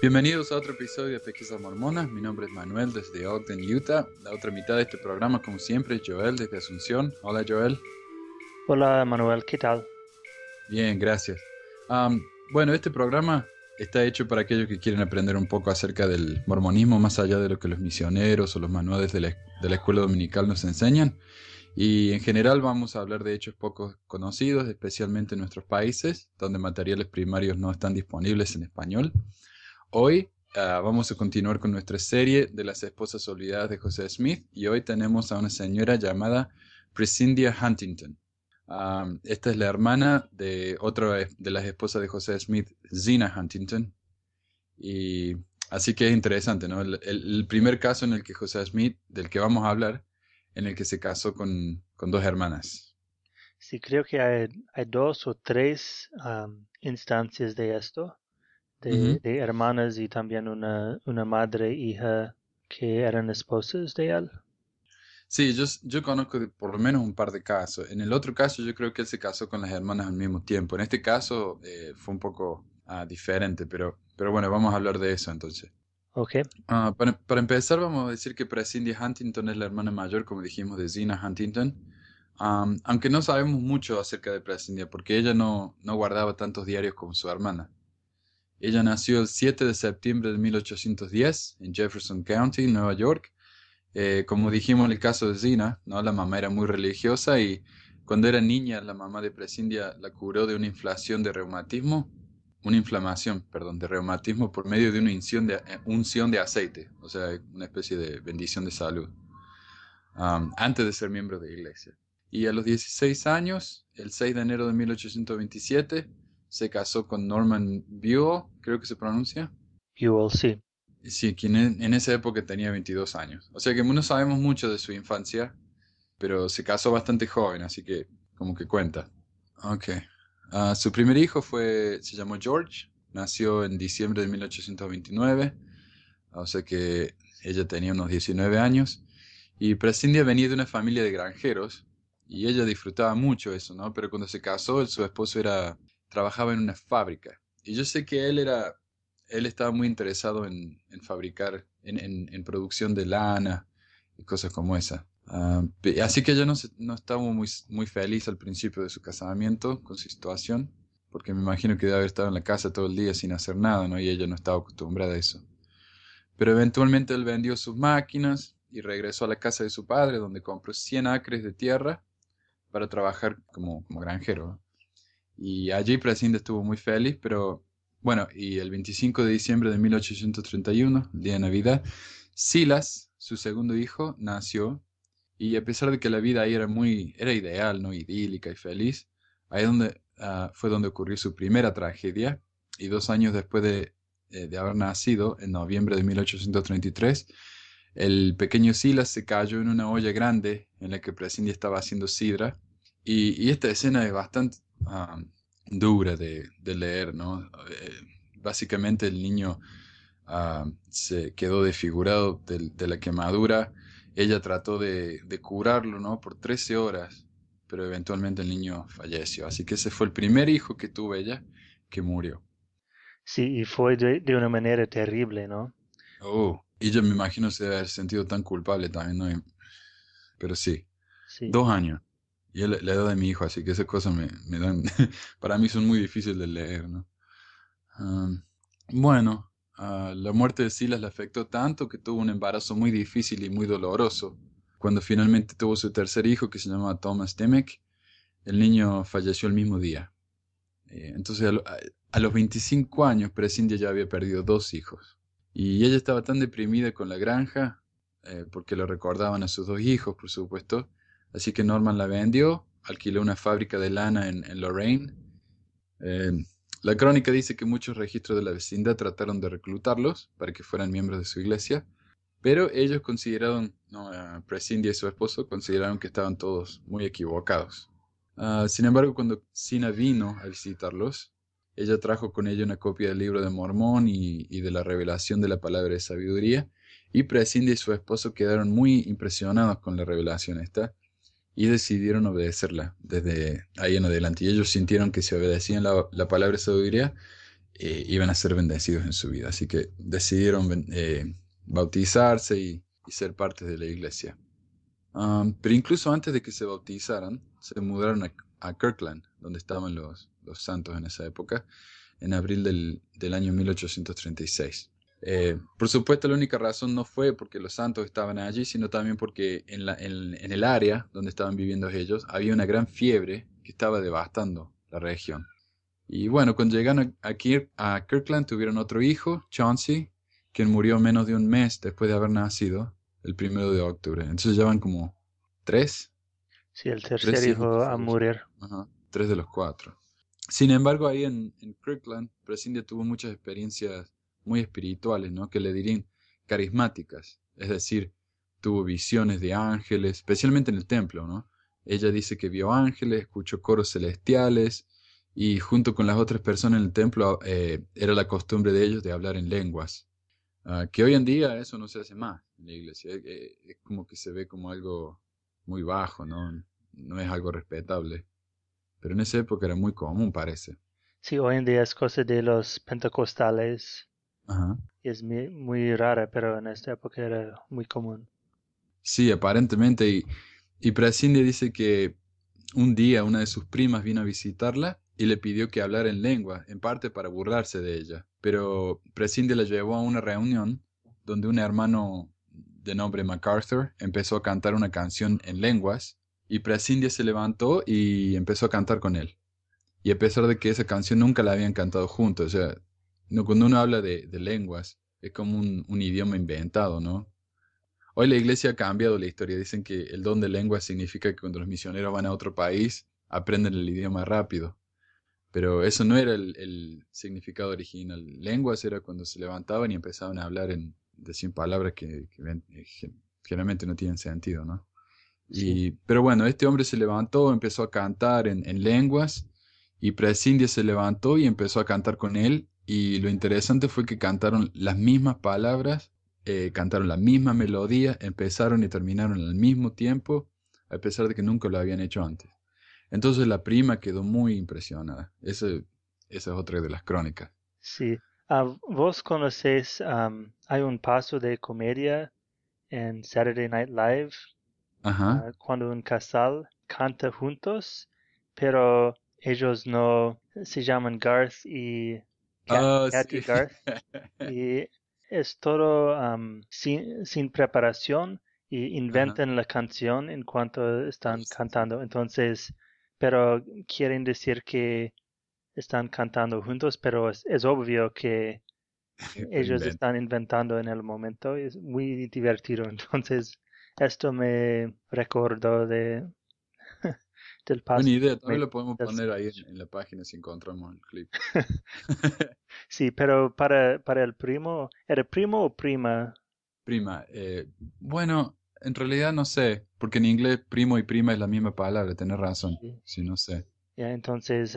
Bienvenidos a otro episodio de Pesquisas Mormonas. Mi nombre es Manuel desde Ogden, Utah. La otra mitad de este programa, como siempre, es Joel desde Asunción. Hola, Joel. Hola, Manuel. ¿Qué tal? Bien, gracias. Um, bueno, este programa está hecho para aquellos que quieren aprender un poco acerca del mormonismo más allá de lo que los misioneros o los manuales de la, de la escuela dominical nos enseñan. Y en general vamos a hablar de hechos poco conocidos, especialmente en nuestros países, donde materiales primarios no están disponibles en español. Hoy ah, vamos a continuar con nuestra serie de las esposas olvidadas de José Smith y hoy tenemos a una señora llamada Prescindia Huntington. Ah, esta es la hermana de otra de las esposas de José Smith, Zina Huntington. Y así que es interesante, ¿no? El, primer caso en el que José Smith, del que vamos a hablar, en el que se casó con, dos hermanas. Sí, creo que hay, dos o tres instancias de esto de, hermanas y también una, una madre e hija que eran esposas de él. Sí, yo, yo conozco por lo menos un par de casos. En el otro caso yo creo que él se casó con las hermanas al mismo tiempo. En este caso eh, fue un poco ah, diferente, pero, pero bueno, vamos a hablar de eso entonces. Ok. Ah, para, para, empezar vamos a decir que Prescindy Huntington es la hermana mayor, como dijimos, de Zina Huntington. aunque no sabemos mucho acerca de Prescindy porque ella no, no guardaba tantos diarios como su hermana. Ella nació el 7 de septiembre de 1810 en Jefferson County, Nueva York. Eh, como dijimos en el caso de Zina, ¿no? la mamá era muy religiosa y cuando era niña la mamá de Prescindia la curó de una inflación de reumatismo, una inflamación, perdón, de reumatismo por medio de una unción de, eh, unción de aceite, o sea, una especie de bendición de salud, um, antes de ser miembro de la iglesia. Y a los 16 años, el 6 de enero de 1827, se casó con Norman Buell, creo que se pronuncia. Buell, sí. Sí, quien en, esa época tenía 22 años. O sea que no sabemos mucho de su infancia, pero se casó bastante joven, así que como que cuenta. Ok. Ah, su primer hijo fue, se llamó George, nació en diciembre de 1829, o sea que ella tenía unos 19 años. Y Prescindia venía de una familia de granjeros, y ella disfrutaba mucho eso, ¿no? Pero cuando se casó, su esposo era trabajaba en una fábrica. Y yo sé que él era, él estaba muy interesado en, fabricar, en, producción de lana y cosas como esa. Ah, así que ella no, no estaba muy, muy feliz al principio de su casamiento con su situación, porque me imagino que debe haber estado en la casa todo el día sin hacer nada, ¿no? Y ella no estaba acostumbrada a eso. Pero eventualmente él vendió sus máquinas y regresó a la casa de su padre, donde compró 100 acres de tierra para trabajar como, como granjero. Y allí Prescindia estuvo muy feliz, pero bueno, y el 25 de diciembre de 1831, el día de Navidad, Silas, su segundo hijo, nació. Y a pesar de que la vida ahí era muy, era ideal, no idílica y feliz, ahí donde, ah, fue donde ocurrió su primera tragedia. Y dos años después de, eh, de haber nacido, en noviembre de 1833, el pequeño Silas se cayó en una olla grande en la que Prescindia estaba haciendo sidra. Y esta escena es bastante, dura de, leer, ¿no? Eh, básicamente el niño se quedó desfigurado de, la quemadura. Ella trató de, curarlo, ¿no? Por 13 horas, pero eventualmente el niño falleció. Así que ese fue el primer hijo que tuvo ella que murió. Sí, y fue de, una manera terrible, ¿no? Oh, y yo me imagino se debe haber sentido tan culpable también, ¿no? Pero sí. sí. Dos años. Y la, edad de mi hijo, así que esas cosas me, me dan, para mí son muy difíciles de leer, ¿no? bueno, la muerte de Silas le afectó tanto que tuvo un embarazo muy difícil y muy doloroso. Cuando finalmente tuvo su tercer hijo, que se llamaba Thomas Demek, el niño falleció el mismo día. Eh, entonces, a, los 25 años, Prescindia ya había perdido dos hijos. Y ella estaba tan deprimida con la granja, eh, porque lo recordaban a sus dos hijos, por supuesto, Así que Norman la vendió, alquiló una fábrica de lana en, Lorraine. Eh, la crónica dice que muchos registros de la vecindad trataron de reclutarlos para que fueran miembros de su iglesia, pero ellos consideraron, no, uh, Prescindia y su esposo consideraron que estaban todos muy equivocados. Ah, sin embargo, cuando Sina vino a visitarlos, ella trajo con ella una copia del libro de Mormón y, y de la revelación de la palabra de sabiduría, y Prescindia y su esposo quedaron muy impresionados con la revelación esta, y decidieron obedecerla desde ahí en adelante. Y ellos sintieron que si obedecían la, palabra de sabiduría, eh, iban a ser bendecidos en su vida. Así que decidieron eh, bautizarse y, ser parte de la iglesia. Pero incluso antes de que se bautizaran, se mudaron a, Kirkland, donde estaban los, los, santos en esa época, en abril del, del año 1836. Eh, por supuesto, la única razón no fue porque los santos estaban allí, sino también porque en, la, en, en, el área donde estaban viviendo ellos había una gran fiebre que estaba devastando la región. Y bueno, cuando llegaron aquí a Kirkland tuvieron otro hijo, Chauncey, quien murió menos de un mes después de haber nacido, el primero de octubre. Entonces llevan como tres. Sí, el tercer hijo a morir. Ajá, tres de los cuatro. Sin embargo, ahí en, en Kirkland, Prescindia tuvo muchas experiencias muy espirituales, ¿no? Que le dirían carismáticas. Es decir, tuvo visiones de ángeles, especialmente en el templo, ¿no? Ella dice que vio ángeles, escuchó coros celestiales y junto con las otras personas en el templo eh, era la costumbre de ellos de hablar en lenguas. Ah, que hoy en día eso no se hace más en la iglesia. Eh, es como que se ve como algo muy bajo, ¿no? No es algo respetable. Pero en esa época era muy común, parece. Sí, hoy en día es cosa de los pentecostales es muy, rara, pero en esta época era muy común. Sí, aparentemente. Y, y Prescindia dice que un día una de sus primas vino a visitarla y le pidió que hablara en lengua, en parte para burlarse de ella. Pero Prescindia la llevó a una reunión donde un hermano de nombre MacArthur empezó a cantar una canción en lenguas y Prescindia se levantó y empezó a cantar con él. Y a pesar de que esa canción nunca la habían cantado juntos, o sea, no, cuando uno habla de, lenguas, es como un, idioma inventado, ¿no? Hoy la iglesia ha cambiado la historia. Dicen que el don de lenguas significa que cuando los misioneros van a otro país, aprenden el idioma rápido. Pero eso no era el, significado original. Lenguas era cuando se levantaban y empezaban a hablar en, decir palabras que, eh, generalmente no tienen sentido, ¿no? Y, Pero bueno, este hombre se levantó, empezó a cantar en, en lenguas y Prescindia se levantó y empezó a cantar con él y lo interesante fue que cantaron las mismas palabras, eh, cantaron la misma melodía, empezaron y terminaron al mismo tiempo, a pesar de que nunca lo habían hecho antes. Entonces la prima quedó muy impresionada. esa es otra de las crónicas. Sí. Ah, ¿Vos conocés, hay un paso de comedia en Saturday Night Live? Ajá. Ah, cuando un casal canta juntos, pero ellos no se llaman Garth y Oh, y es todo sin, sin, preparación y inventan la canción en cuanto están cantando. Entonces, pero quieren decir que están cantando juntos, pero es, obvio que ellos están inventando en el momento. Es muy divertido. Entonces, esto me recordó de del Buena idea, también lo podemos poner ahí en, la página si encontramos el clip. sí, pero para, para el primo, ¿era primo o prima? Prima. Eh, bueno, en realidad no sé, porque en inglés primo y prima es la misma palabra, tenés razón. Sí, no sé. Ya, entonces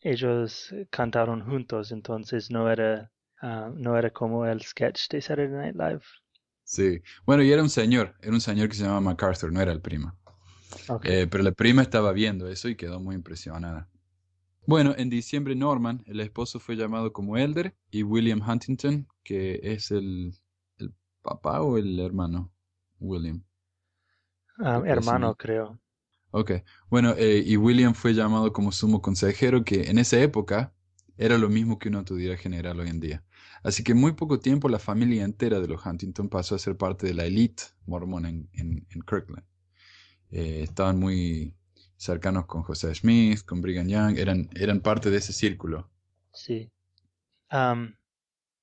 ellos cantaron juntos, entonces no era, ah, no era como el sketch de Saturday Night Live. Sí, bueno, y era un señor, era un señor que se llamaba MacArthur, no era el primo. Eh, pero la prima estaba viendo eso y quedó muy impresionada. Bueno, en diciembre Norman, el esposo fue llamado como Elder y William Huntington, que es el, el papá o el hermano, William. Ah, hermano, creo. Ok, bueno, eh, y William fue llamado como sumo consejero, que en esa época era lo mismo que una autoridad general hoy en día. Así que en muy poco tiempo la familia entera de los Huntington pasó a ser parte de la élite mormona en Kirkland. Eh, estaban muy cercanos con José Smith, con Brigham Young, eran, eran parte de ese círculo. Sí.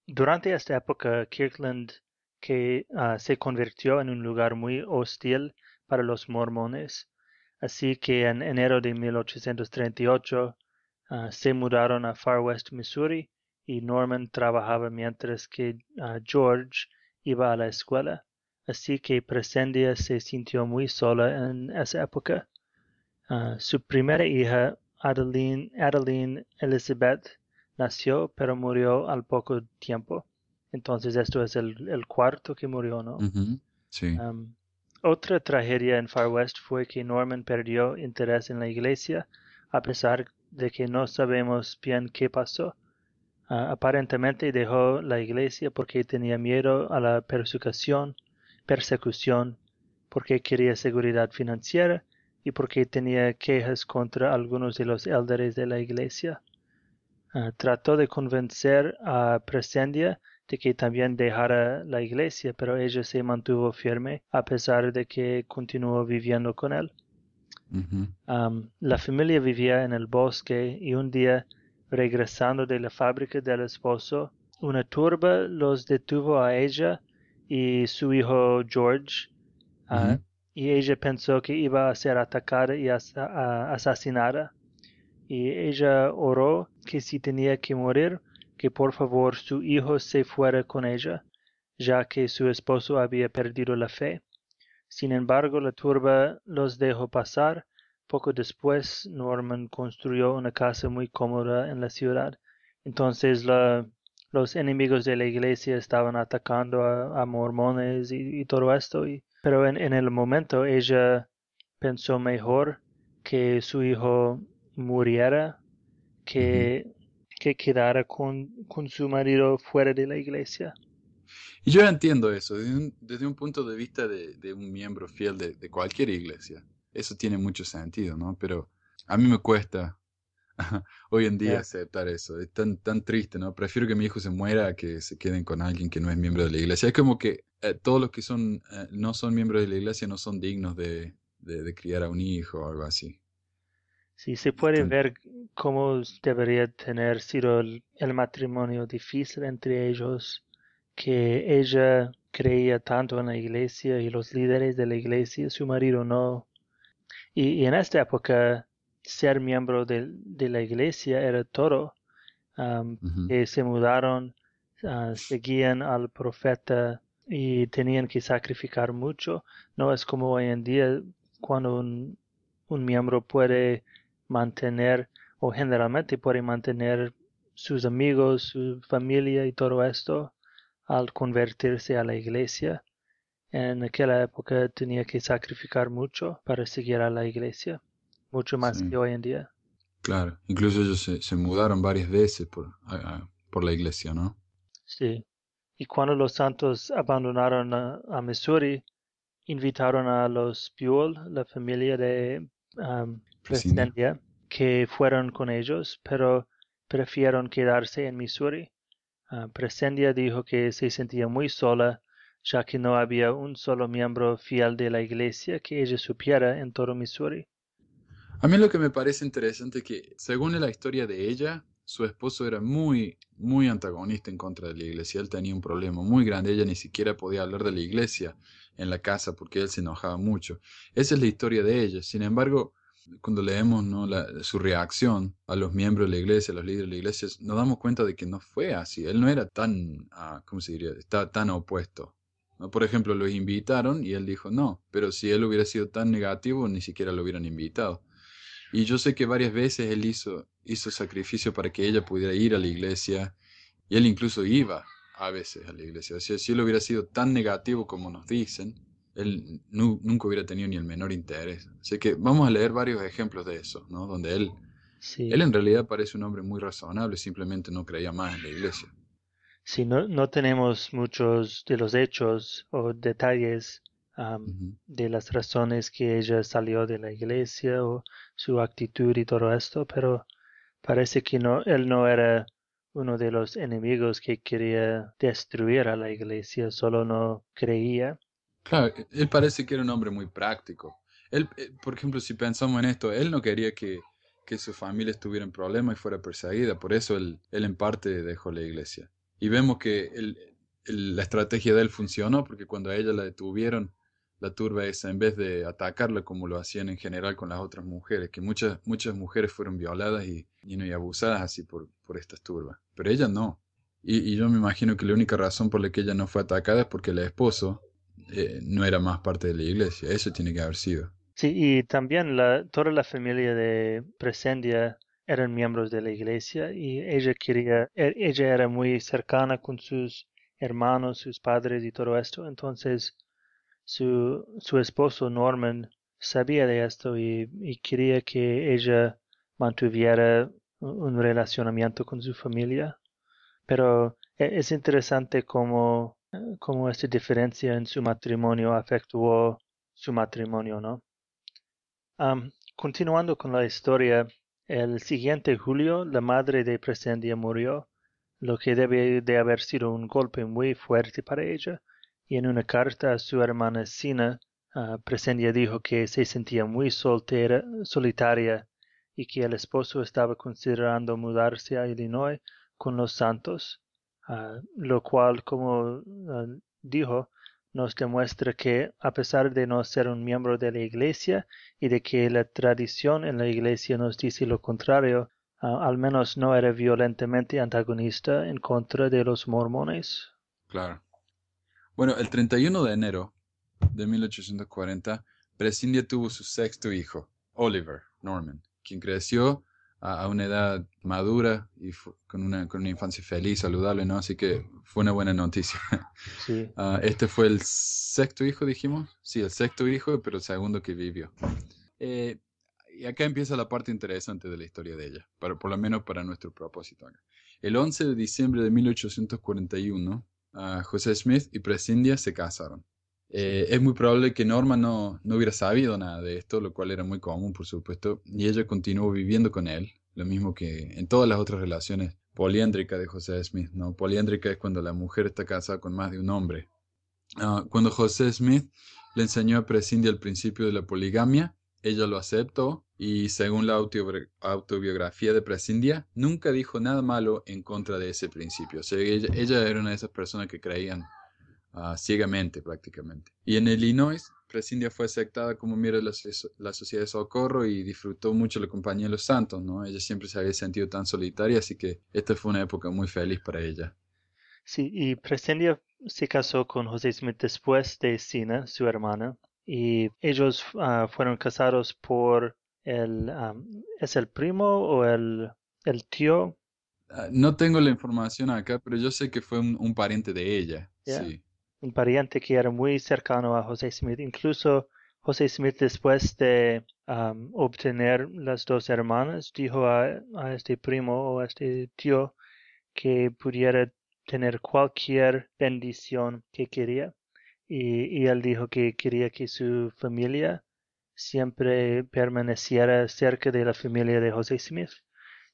durante esta época, Kirkland que, ah, se convirtió en un lugar muy hostil para los mormones, así que en enero de 1838 ah, se mudaron a Far West, Missouri, y Norman trabajaba mientras que ah, George iba a la escuela así que Presendia se sintió muy sola en esa época. Ah, su primera hija, Adeline, Elizabeth, nació, pero murió al poco tiempo. Entonces esto es el, cuarto que murió, ¿no? Sí. otra tragedia en Far West fue que Norman perdió interés en la iglesia, a pesar de que no sabemos bien qué pasó. Ah, aparentemente dejó la iglesia porque tenía miedo a la persecución, persecución, porque quería seguridad financiera y porque tenía quejas contra algunos de los líderes de la iglesia. Ah, trató de convencer a Presendia de que también dejara la iglesia, pero ella se mantuvo firme a pesar de que continuó viviendo con él. la familia vivía en el bosque y un día, regresando de la fábrica del esposo, una turba los detuvo a ella y su hijo George, ah, y ella pensó que iba a ser atacada y asesinada. Y ella oró que si tenía que morir, que por favor su hijo se fuera con ella, ya que su esposo había perdido la fe. Sin embargo, la turba los dejó pasar. Poco después, Norman construyó una casa muy cómoda en la ciudad. Entonces los enemigos de la iglesia estaban atacando a, mormones y, todo esto. pero en, el momento ella pensó mejor que su hijo muriera que que quedara con, con su marido fuera de la iglesia. Y yo entiendo eso, desde un, punto de vista de, un miembro fiel de, cualquier iglesia. Eso tiene mucho sentido, ¿no? Pero a mí me cuesta hoy en día aceptar eso. Es tan, tan triste, ¿no? Prefiero que mi hijo se muera a que se queden con alguien que no es miembro de la iglesia. Es como que eh, todos los que son, eh, no son miembros de la iglesia no son dignos de, de criar a un hijo o algo así. Sí, se puede ver cómo debería tener sido el, matrimonio difícil entre ellos, que ella creía tanto en la iglesia y los líderes de la iglesia, su marido no. Y, en esta época, ser miembro de, la iglesia era todo. que se mudaron, ah, seguían al profeta y tenían que sacrificar mucho. No es como hoy en día cuando un, un miembro puede mantener o generalmente puede mantener sus amigos, su familia y todo esto al convertirse a la iglesia. En aquella época tenía que sacrificar mucho para seguir a la iglesia, mucho más que hoy en día. Claro, incluso ellos se, mudaron varias veces por, por la iglesia, ¿no? Sí, y cuando los santos abandonaron a, Missouri, invitaron a los Buell, la familia de um, que fueron con ellos, pero prefirieron quedarse en Missouri. Uh, Presendia dijo que se sentía muy sola, ya que no había un solo miembro fiel de la iglesia que ella supiera en todo Missouri. A mí lo que me parece interesante es que, según la historia de ella, su esposo era muy, muy antagonista en contra de la iglesia. Él tenía un problema muy grande. Ella ni siquiera podía hablar de la iglesia en la casa porque él se enojaba mucho. Esa es la historia de ella. Sin embargo, cuando leemos ¿no? su reacción a los miembros de la iglesia, a los líderes de la iglesia, nos damos cuenta de que no fue así. Él no era tan, ah, ¿cómo se diría? Estaba tan opuesto. Por ejemplo, lo invitaron y él dijo no, pero si él hubiera sido tan negativo, ni siquiera lo hubieran invitado. Y yo sé que varias veces él hizo, hizo sacrificio para que ella pudiera ir a la iglesia, y él incluso iba a veces a la iglesia. O sea, si él hubiera sido tan negativo como nos dicen, él nunca hubiera tenido ni el menor interés. Así que vamos a leer varios ejemplos de eso, ¿no? Donde él, él en realidad parece un hombre muy razonable, simplemente no creía más en la iglesia. Sí, no, no tenemos muchos de los hechos o detalles de las razones que ella salió de la iglesia o su actitud y todo esto, pero parece que no, él no era uno de los enemigos que quería destruir a la iglesia, solo no creía Claro, e, él parece que era un hombre muy práctico. Él, eh, por ejemplo, si pensamos en esto, él no quería que, que su familia estuviera en problemas y fuera perseguida, por eso él, él en parte dejó la iglesia. Y vemos que la estrategia de él funcionó, porque cuando a ella la detuvieron, la turba esa, en vez de atacarla como lo hacían en general con las otras mujeres, que muchas, muchas mujeres fueron violadas y, y, abusadas así por, por estas turbas, pero ella no. Y, y, yo me imagino que la única razón por la que ella no fue atacada es porque el esposo eh, no era más parte de la iglesia. Eso tiene que haber sido. Sí, y también toda la familia de Presendia eran miembros de la iglesia y ella quería, e, ella era muy cercana con sus hermanos, sus padres y todo esto. Entonces su, esposo Norman sabía de esto y, quería que ella mantuviera un relacionamiento con su familia. Pero e, es interesante cómo, cómo esta diferencia en su matrimonio afectó su matrimonio, ¿no? continuando con la historia, el siguiente julio la madre de Presendia murió, lo que debe de haber sido un golpe muy fuerte para ella, y en una carta a su hermana Sina, uh, dijo que se sentía muy soltera, solitaria y que el esposo estaba considerando mudarse a Illinois con los santos, ah, lo cual, como ah, dijo, nos demuestra que, a pesar de no ser un miembro de la Iglesia y de que la tradición en la Iglesia nos dice lo contrario, al menos no era violentamente antagonista en contra de los mormones. Claro. Bueno, el 31 de enero de 1840, Prescindia tuvo su sexto hijo, Oliver Norman quien creció a, una edad madura y con, una, con una infancia feliz, saludable, ¿no? Así que fue una buena noticia. Sí. Ah, este fue el sexto hijo, dijimos. Sí, el sexto hijo, pero el segundo que vivió. Eh, y acá empieza la parte interesante de la historia de ella, para, por lo menos para nuestro propósito. El 11 de diciembre de 1841, José Smith y Prescindia se casaron. Eh, es muy probable que Norma no, no, hubiera sabido nada de esto, lo cual era muy común, por supuesto, y ella continuó viviendo con él, lo mismo que en todas las otras relaciones poliéndricas de José Smith. ¿no? Poliéndrica es cuando la mujer está casada con más de un hombre. Ah, cuando José Smith le enseñó a Prescindia el principio de la poligamia, ella lo aceptó y según la autobiografía de Prescindia, nunca dijo nada malo en contra de ese principio. Ella era una de esas personas que creían Ah, ciegamente prácticamente. Y en Illinois, Prescindia fue aceptada como miembro de la, Sociedad de Socorro y disfrutó mucho la compañía de los santos, ¿no? Ella siempre se había sentido tan solitaria, así que esta fue una época muy feliz para ella. Sí, y Prescindia se casó con José Smith después de Sina, su hermana, y ellos ah, fueron casados por el... ¿Es el primo o el, el tío? Ah, no tengo la información acá, pero yo sé que fue un, pariente de ella. Sí un pariente que era muy cercano a José Smith. Incluso José Smith, después de obtener las dos hermanas, dijo a, este primo o a este tío que pudiera tener cualquier bendición que quería. Y, él dijo que quería que su familia siempre permaneciera cerca de la familia de José Smith.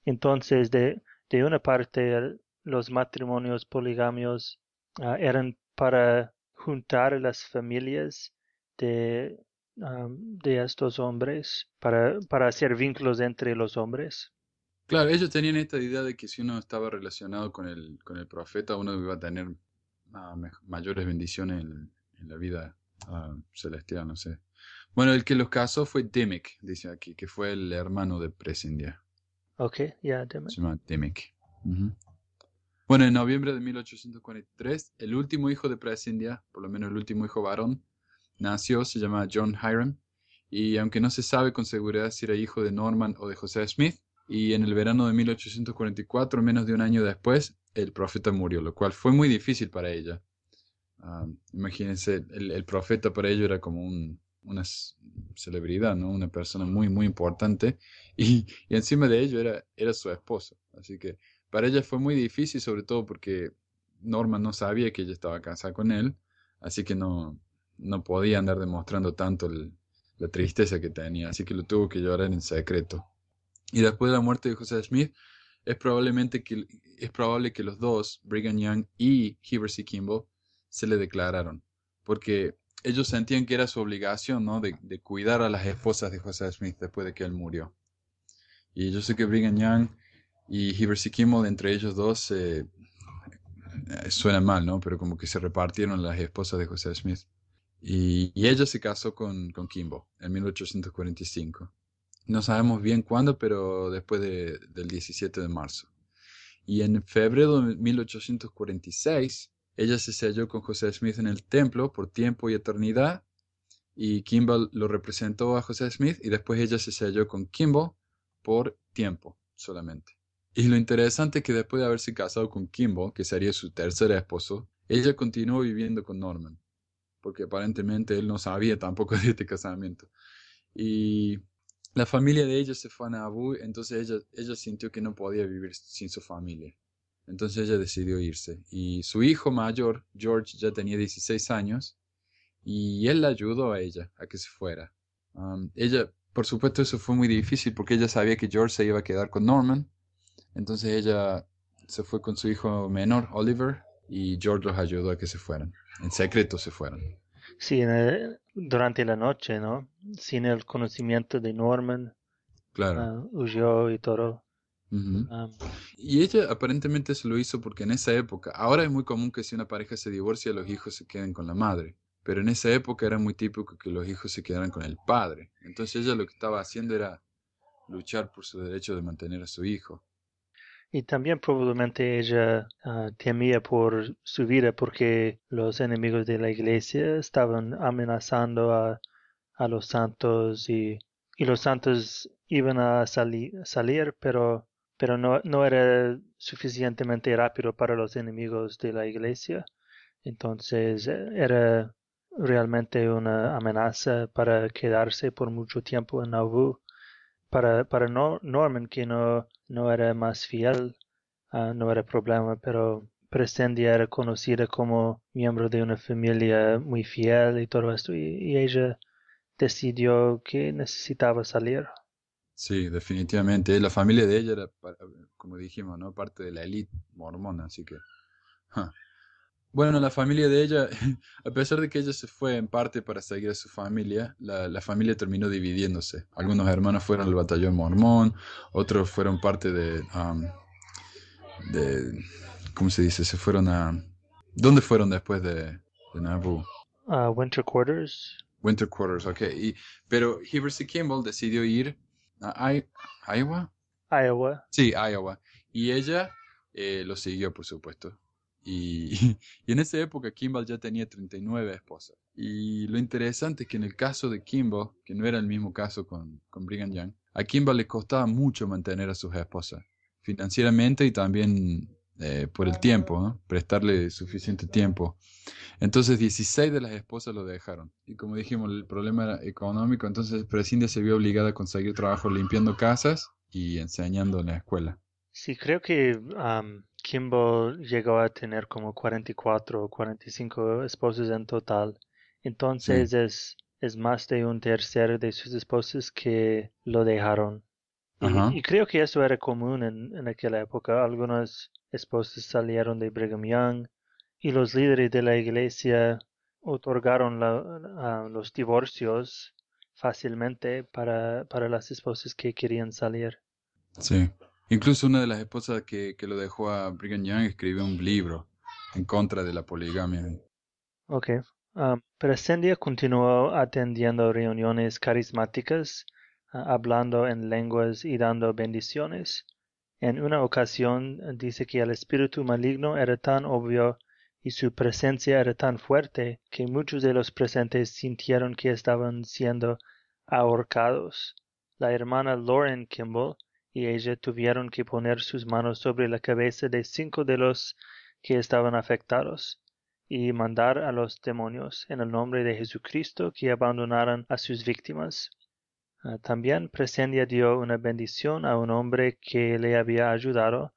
Entonces, de, de una parte, los matrimonios poligamios ah, eran para juntar las familias de, de estos hombres, para, para hacer vínculos entre los hombres. Claro, ellos tenían esta idea de que si uno estaba relacionado con el, con el profeta, uno iba a tener ah, mayores bendiciones en, la vida ah, celestial, no sé. Bueno, el que los casó fue Dimick, dice aquí, que fue el hermano de Presindia. Ok, ya, yeah, Se llama Dimick. Bueno, en noviembre de 1843, el último hijo de Prescindia, por lo menos el último hijo varón, nació, se llama John Hiram, y aunque no se sabe con seguridad si era hijo de Norman o de José Smith, y en el verano de 1844, menos de un año después, el profeta murió, lo cual fue muy difícil para ella. Ah, imagínense, el, profeta para ello era como una celebridad, ¿no? Una persona muy, muy importante, y, encima de ello era, era su esposo. Así que para ella fue muy difícil, sobre todo porque Norma no sabía que ella estaba casada con él, así que no, no podía andar demostrando tanto la tristeza que tenía, así que lo tuvo que llorar en secreto. Y después de la muerte de José Smith, es, probablemente que, es probable que los dos, Brigham Young y Heber C. Kimball, se le declararon, porque ellos sentían que era su obligación ¿no? de, de cuidar a las esposas de José Smith después de que él murió. Y yo sé que Brigham Young y Hibbers Kimmel, entre ellos dos, eh, suena mal, ¿no? Pero como que se repartieron las esposas de José Smith. Y, ella se casó con, con Kimball en 1845. No sabemos bien cuándo, pero después del 17 de marzo. Y en febrero de 1846, ella se selló con José Smith en el templo por tiempo y eternidad. Y Kimball lo representó a José Smith y después ella se selló con Kimball por tiempo solamente. Y lo interesante es que después de haberse casado con Kimbo, que sería su tercer esposo, ella continuó viviendo con Norman, porque aparentemente él no sabía tampoco de este casamiento. Y la familia de ella se fue a Nauvoo, entonces ella sintió que no podía vivir sin su familia. Entonces ella decidió irse. Y su hijo mayor, George, ya tenía 16 años y él la ayudó a ella a que se fuera. Um, ella, por supuesto, eso fue muy difícil porque ella sabía que George se iba a quedar con Norman. Entonces ella se fue con su hijo menor, Oliver, y George los ayudó a que se fueran. En secreto se fueron. Sí, durante la noche, ¿no? Sin el conocimiento de Norman. Claro. Ah, huyó y todo. Ah. y ella aparentemente se lo hizo porque en esa época, ahora es muy común que si una pareja se divorcia, los hijos se queden con la madre. Pero en esa época era muy típico que los hijos se quedaran con el padre. Entonces ella lo que estaba haciendo era luchar por su derecho de mantener a su hijo. Y también probablemente ella ah, temía por su vida porque los enemigos de la iglesia estaban amenazando a, a los santos y, y, los santos iban a salir, pero, pero no, no era suficientemente rápido para los enemigos de la iglesia. Entonces era realmente una amenaza para quedarse por mucho tiempo en Nauvoo para, para Norman, que no, no era más fiel, ah, no era problema, pero Presendia era conocida como miembro de una familia muy fiel y todo esto, y, ella decidió que necesitaba salir. Sí, definitivamente. La familia de ella era, como dijimos, ¿no? parte de la élite mormona, así que... Bueno, la familia de ella, a pesar de que ella se fue en parte para seguir a su familia, la, familia terminó dividiéndose. Algunos hermanos fueron al batallón mormón, otros fueron parte de, de ¿cómo se dice? Se fueron a... ¿Dónde fueron después de, de Nauvoo? Winter Quarters. Winter Quarters, ok. Y, pero Heber C. Kimball decidió ir a Iowa. Iowa. Sí, Iowa. Y ella eh, lo siguió, por supuesto. Y, en esa época Kimball ya tenía 39 esposas. Y lo interesante es que en el caso de Kimball, que no era el mismo caso con, con Brigham Young, a Kimball le costaba mucho mantener a sus esposas, financieramente y también eh, por el tiempo, ¿no? prestarle suficiente tiempo. Entonces 16 de las esposas lo dejaron. Y como dijimos, el problema era económico, entonces Prescindia se vio obligada a conseguir trabajo limpiando casas y enseñando en la escuela. Sí, creo que Kimball llegó a tener como 44 o 45 esposas en total. Entonces es, es más de un tercer de sus esposas que lo dejaron. Y, creo que eso era común en, en aquella época. Algunas esposas salieron de Brigham Young y los líderes de la iglesia otorgaron los divorcios fácilmente para, para las esposas que querían salir. Sí. Incluso una de las esposas que, que lo dejó a Brigham Young escribió un libro en contra de la poligamia. Ok. Um, Presendia continuó atendiendo reuniones carismáticas, ah, hablando en lenguas y dando bendiciones. En una ocasión dice que el espíritu maligno era tan obvio y su presencia era tan fuerte que muchos de los presentes sintieron que estaban siendo ahorcados. La hermana Lauren Kimball y ella tuvieron que poner sus manos sobre la cabeza de cinco de los que estaban afectados y mandar a los demonios en el nombre de Jesucristo que abandonaran a sus víctimas. Ah, también Presendia dio una bendición a un hombre que le había ayudado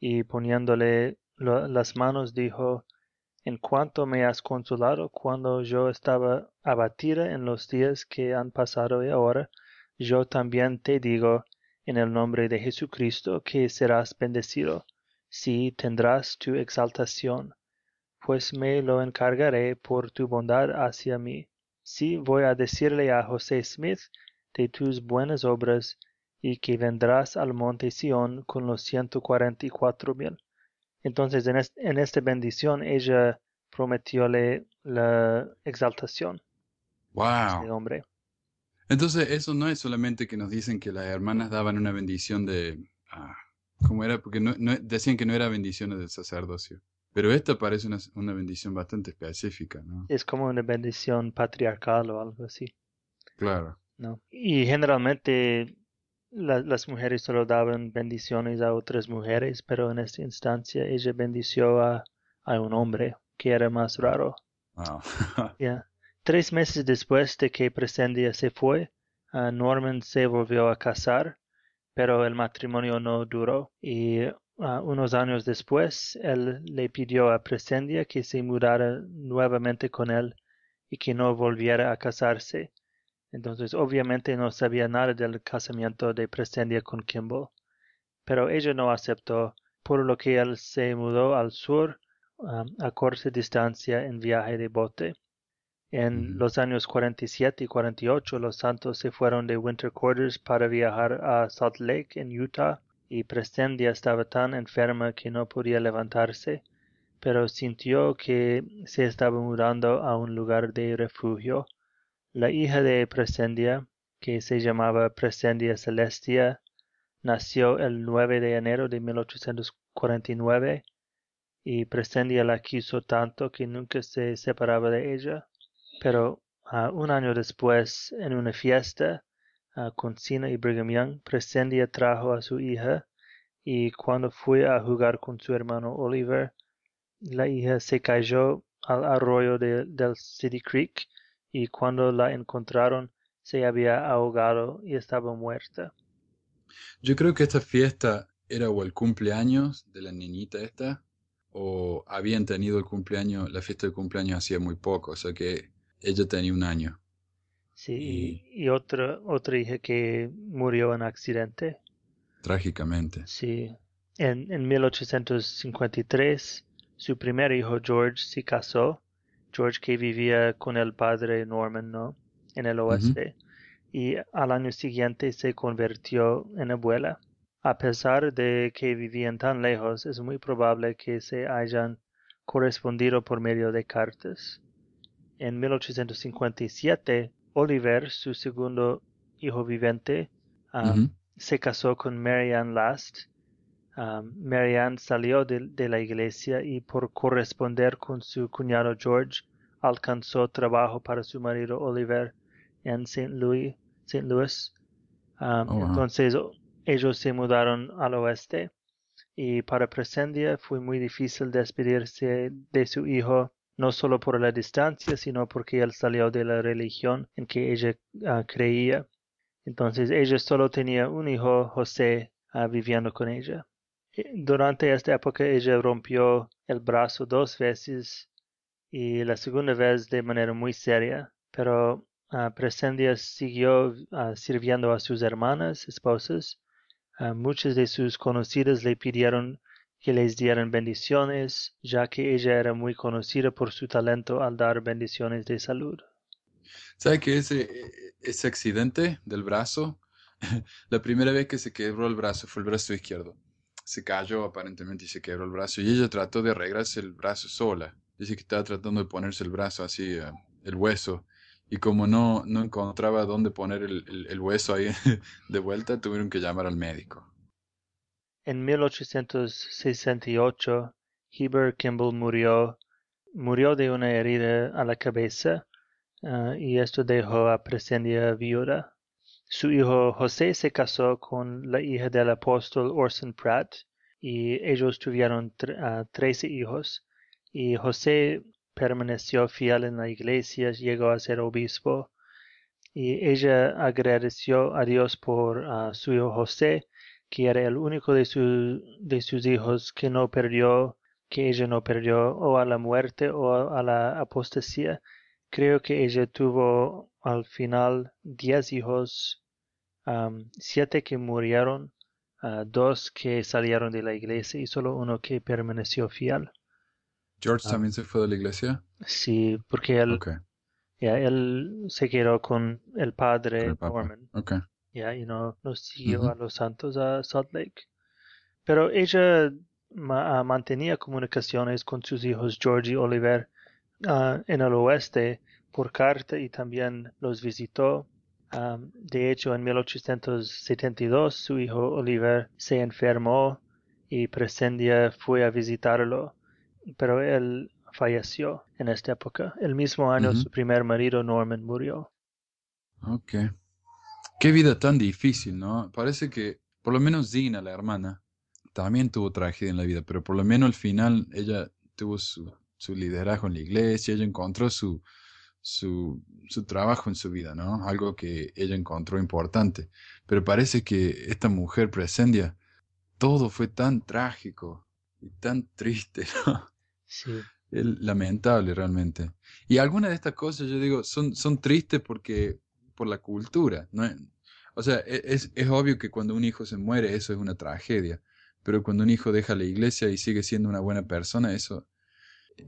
y poniéndole las manos dijo En cuanto me has consolado cuando yo estaba abatida en los días que han pasado y ahora, yo también te digo en el nombre de Jesucristo, que serás bendecido, si tendrás tu exaltación, pues me lo encargaré por tu bondad hacia mí. Si voy a decirle a José Smith de tus buenas obras, y que vendrás al monte Sión con los ciento cuarenta y cuatro mil. Entonces, en, en esta bendición, ella prometióle la exaltación. Wow. Este hombre. Entonces, eso no es solamente que nos dicen que las hermanas daban una bendición de... Ah, ¿Cómo era? Porque no, decían que no era bendiciones del sacerdocio. Pero esta parece una, una, bendición bastante específica, ¿no? Es como una bendición patriarcal o algo así. Claro. ¿No? Y generalmente las mujeres solo daban bendiciones a otras mujeres, pero en esta instancia ella bendició a, a un hombre, que era más raro. Wow. Tres meses después de que Presendia se fue, Norman se volvió a casar, pero el matrimonio no duró y unos años después él le pidió a Presendia que se mudara nuevamente con él y que no volviera a casarse. Entonces obviamente no sabía nada del casamiento de Presendia con Kimball, pero ella no aceptó, por lo que él se mudó al sur a corta distancia en viaje de bote. En los años 47 y 48 los santos se fueron de winter quarters para viajar a Salt Lake en Utah y Presendia estaba tan enferma que no podía levantarse, pero sintió que se estaba mudando a un lugar de refugio. La hija de Presendia, que se llamaba Presendia Celestia, nació el 9 de enero de 1849 y Presendia la quiso tanto que nunca se separaba de ella. Pero uh, un año después, en una fiesta uh, con Sina y Brigham Young, Presendia trajo a su hija y cuando fue a jugar con su hermano Oliver, la hija se cayó al arroyo de, del City Creek y cuando la encontraron se había ahogado y estaba muerta. Yo creo que esta fiesta era o el cumpleaños de la niñita esta, o habían tenido el cumpleaños, la fiesta de cumpleaños hacía muy poco, o sea que ella tenía un año. Sí, y, otra, otra hija que murió en accidente. Trágicamente. Sí. En, en 1853, su primer hijo George se casó. George que vivía con el padre Norman, ¿no? En el oeste. Y al año siguiente se convirtió en abuela. A pesar de que vivían tan lejos, es muy probable que se hayan correspondido por medio de cartas. En 1857, Oliver, su segundo hijo vivente, um, se casó con Marianne Last. Um, Marianne salió de, la iglesia y por corresponder con su cuñado George, alcanzó trabajo para su marido Oliver en St. Louis. St. Louis. Um, oh, entonces ellos se mudaron al oeste y para Presendia fue muy difícil despedirse de su hijo no solo por la distancia, sino porque él salió de la religión en que ella ah, creía. Entonces ella solo tenía un hijo, José, ah, viviendo con ella. Durante esta época ella rompió el brazo dos veces y la segunda vez de manera muy seria, pero uh, Presendia siguió sirviendo a sus hermanas, esposas. muchas de sus conocidas le pidieron que les dieran bendiciones, ya que ella era muy conocida por su talento al dar bendiciones de salud. ¿Sabe que ese, ese accidente del brazo, la primera vez que se quebró el brazo fue el brazo izquierdo? Se cayó aparentemente y se quebró el brazo y ella trató de arreglarse el brazo sola. Dice que estaba tratando de ponerse el brazo así, eh, el hueso, y como no, no encontraba dónde poner el, hueso ahí de vuelta, tuvieron que llamar al médico. En 1868, Heber Kimball murió, murió de una herida a la cabeza ah, y esto dejó a Presendia viuda. Su hijo José se casó con la hija del apóstol Orson Pratt y ellos tuvieron ah, trece hijos y José permaneció fiel en la iglesia, llegó a ser obispo y ella agradeció a Dios por ah, su hijo José que era el único de, de sus hijos que no perdió, que ella no perdió, o a la muerte o a la apostasía. Creo que ella tuvo al final diez hijos, siete que murieron, ah, dos que salieron de la iglesia y solo uno que permaneció fiel. ¿George también se fue de la iglesia? Sí, porque él, él se quedó con el padre Norman ya y no, siguió a los santos a Salt Lake. Pero ella ah, mantenía comunicaciones con sus hijos George y Oliver ah, en el oeste por carta y también los visitó. De hecho, en 1872 su hijo Oliver se enfermó y Presendia fue a visitarlo, pero él falleció en esta época. El mismo año su primer marido Norman murió. Okay. Qué vida tan difícil, ¿no? Parece que, por lo menos Dina, la hermana, también tuvo tragedia en la vida, pero por lo menos al final ella tuvo su, su liderazgo en la iglesia, ella encontró su, su, su trabajo en su vida, ¿no? Algo que ella encontró importante. Pero parece que esta mujer, Presendia, todo fue tan trágico y tan triste, ¿no? Sí. Es lamentable realmente. Y algunas de estas cosas, yo digo, son, son tristes porque por la cultura, ¿no? O sea, e, es, es obvio que cuando un hijo se muere, eso es una tragedia. Pero cuando un hijo deja la iglesia y sigue siendo una buena persona, eso,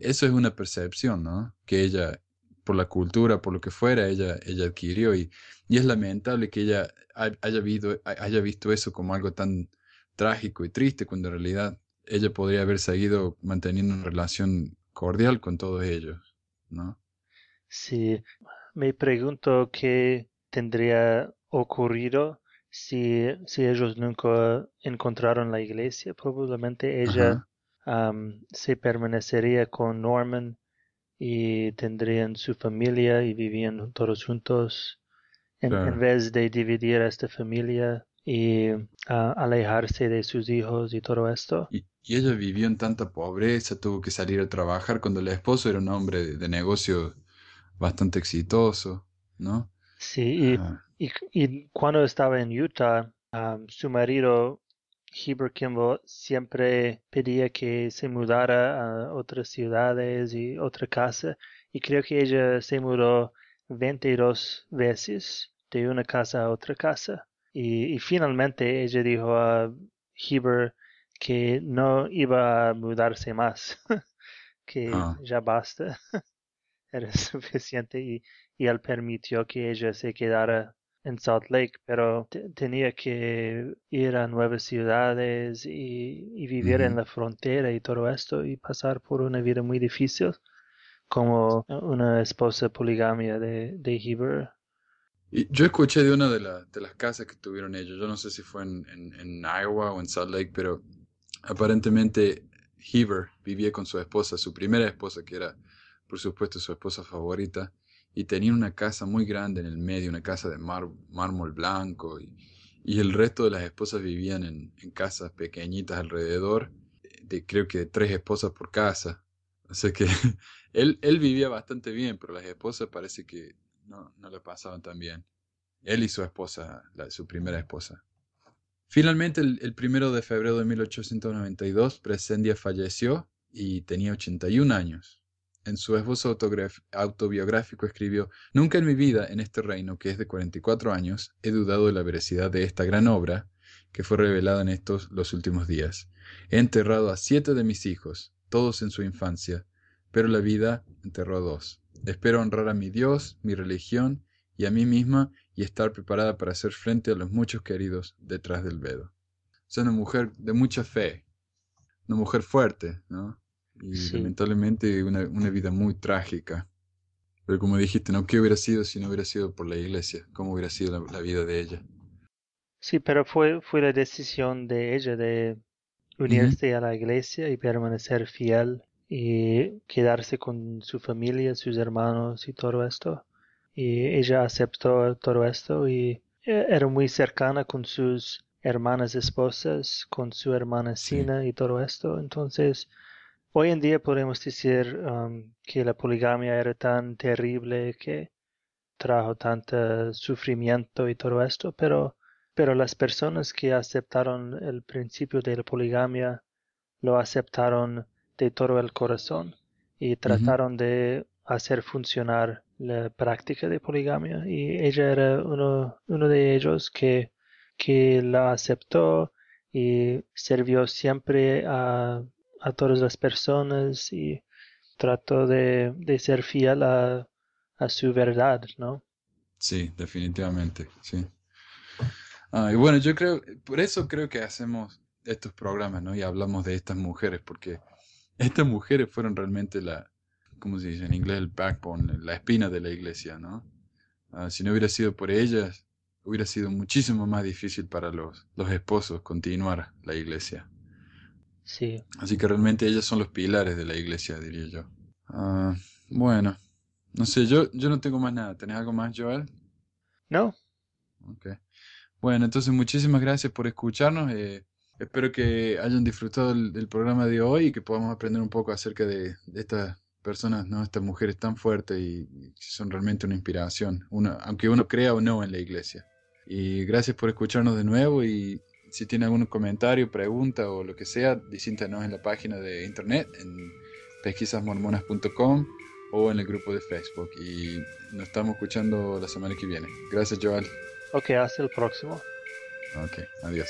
eso es una percepción, ¿no? Que ella, por la cultura, por lo que fuera, ella, ella adquirió. Y, y es lamentable que ella haya visto, haya visto eso como algo tan trágico y triste, cuando en realidad ella podría haber seguido manteniendo una relación cordial con todos ellos, ¿no? Sí, me pregunto qué tendría ocurrido si, si ellos nunca encontraron la iglesia. Probablemente ella se permanecería con Norman y tendrían su familia y vivían todos juntos en, vez de dividir esta familia y alejarse de sus hijos y todo esto. Y, ella vivió en tanta pobreza, tuvo que salir a trabajar cuando el esposo era un hombre de, negocio bastante exitoso, ¿no? Sí, y, y, cuando estaba en Utah, su marido Heber Kimball siempre pedía que se mudara a otras ciudades y otra casa y creo que ella se mudó 22 veces de una casa a otra casa y, finalmente ella dijo a Heber que no iba a mudarse más, que ah. ya basta, era suficiente y, y él permitió que ella se quedara en Salt Lake, pero tenía que ir a nuevas ciudades y, vivir en la frontera y todo esto y pasar por una vida muy difícil como una esposa poligamia de, de Heber. Y yo escuché de una de, de, las casas que tuvieron ellos, yo no sé si fue en, en, Iowa o en Salt Lake, pero aparentemente Heber vivía con su esposa, su primera esposa, que era por supuesto su esposa favorita, y tenía una casa muy grande en el medio, una casa de mármol blanco y, el resto de las esposas vivían en, casas pequeñitas alrededor, de creo que tres esposas por casa. O sea que él, vivía bastante bien, pero las esposas parece que no, no le pasaban tan bien. Él y su esposa, la, su primera esposa. Finalmente, el, el primero de febrero de 1892, Presendia falleció y tenía 81 años en su esbozo autobiográfico escribió, Nunca en mi vida, en este reino, que es de 44 años, he dudado de la veracidad de esta gran obra que fue revelada en estos los últimos días. He enterrado a siete de mis hijos, todos en su infancia, pero la vida enterró a dos. Espero honrar a mi Dios, mi religión y a mí misma y estar preparada para hacer frente a los muchos queridos detrás del vedo. Soy una mujer de mucha fe, una mujer fuerte, ¿no? Y lamentablemente una, una, vida muy trágica. Pero como dijiste, ¿no? ¿Qué hubiera sido si no hubiera sido por la iglesia? ¿Cómo hubiera sido la, vida de ella? Sí, pero fue, fue la decisión de ella de unirse a la iglesia y permanecer fiel y quedarse con su familia, sus hermanos y todo esto. Y ella aceptó todo esto y e, era muy cercana con sus hermanas esposas, con su hermana Sina y todo esto. Entonces, Hoy en día podemos decir um, que la poligamia era tan terrible que trajo tanto sufrimiento y todo esto, pero, pero las personas que aceptaron el principio de la poligamia lo aceptaron de todo el corazón y trataron de hacer funcionar la práctica de poligamia y ella era uno, uno de ellos que, que la aceptó y sirvió siempre a a todas las personas y trato de, ser fiel a, su verdad, ¿no? Sí, definitivamente, sí. Ah, y bueno, yo creo, por eso creo que hacemos estos programas, ¿no? Y hablamos de estas mujeres, porque estas mujeres fueron realmente la, ¿cómo se dice en inglés? El backbone, la espina de la iglesia, ¿no? Ah, si no hubiera sido por ellas, hubiera sido muchísimo más difícil para los, los esposos continuar la iglesia. Sí. Así que realmente ellas son los pilares de la iglesia, diría yo. Ah, bueno, no sé, yo, yo no tengo más nada. ¿Tenés algo más, Joel? No. Ok. Bueno, entonces muchísimas gracias por escucharnos. Eh, espero que hayan disfrutado del, programa de hoy y que podamos aprender un poco acerca de, estas personas, ¿no? Estas mujeres tan fuertes y, son realmente una inspiración, una, aunque uno crea o no en la iglesia. Y gracias por escucharnos de nuevo y si tiene algún comentario, pregunta o lo que sea, disíntanos en la página de internet en pesquisasmormonas.com o en el grupo de Facebook. Y nos estamos escuchando la semana que viene. Gracias, Joel. Ok, hasta el próximo. Ok, adiós.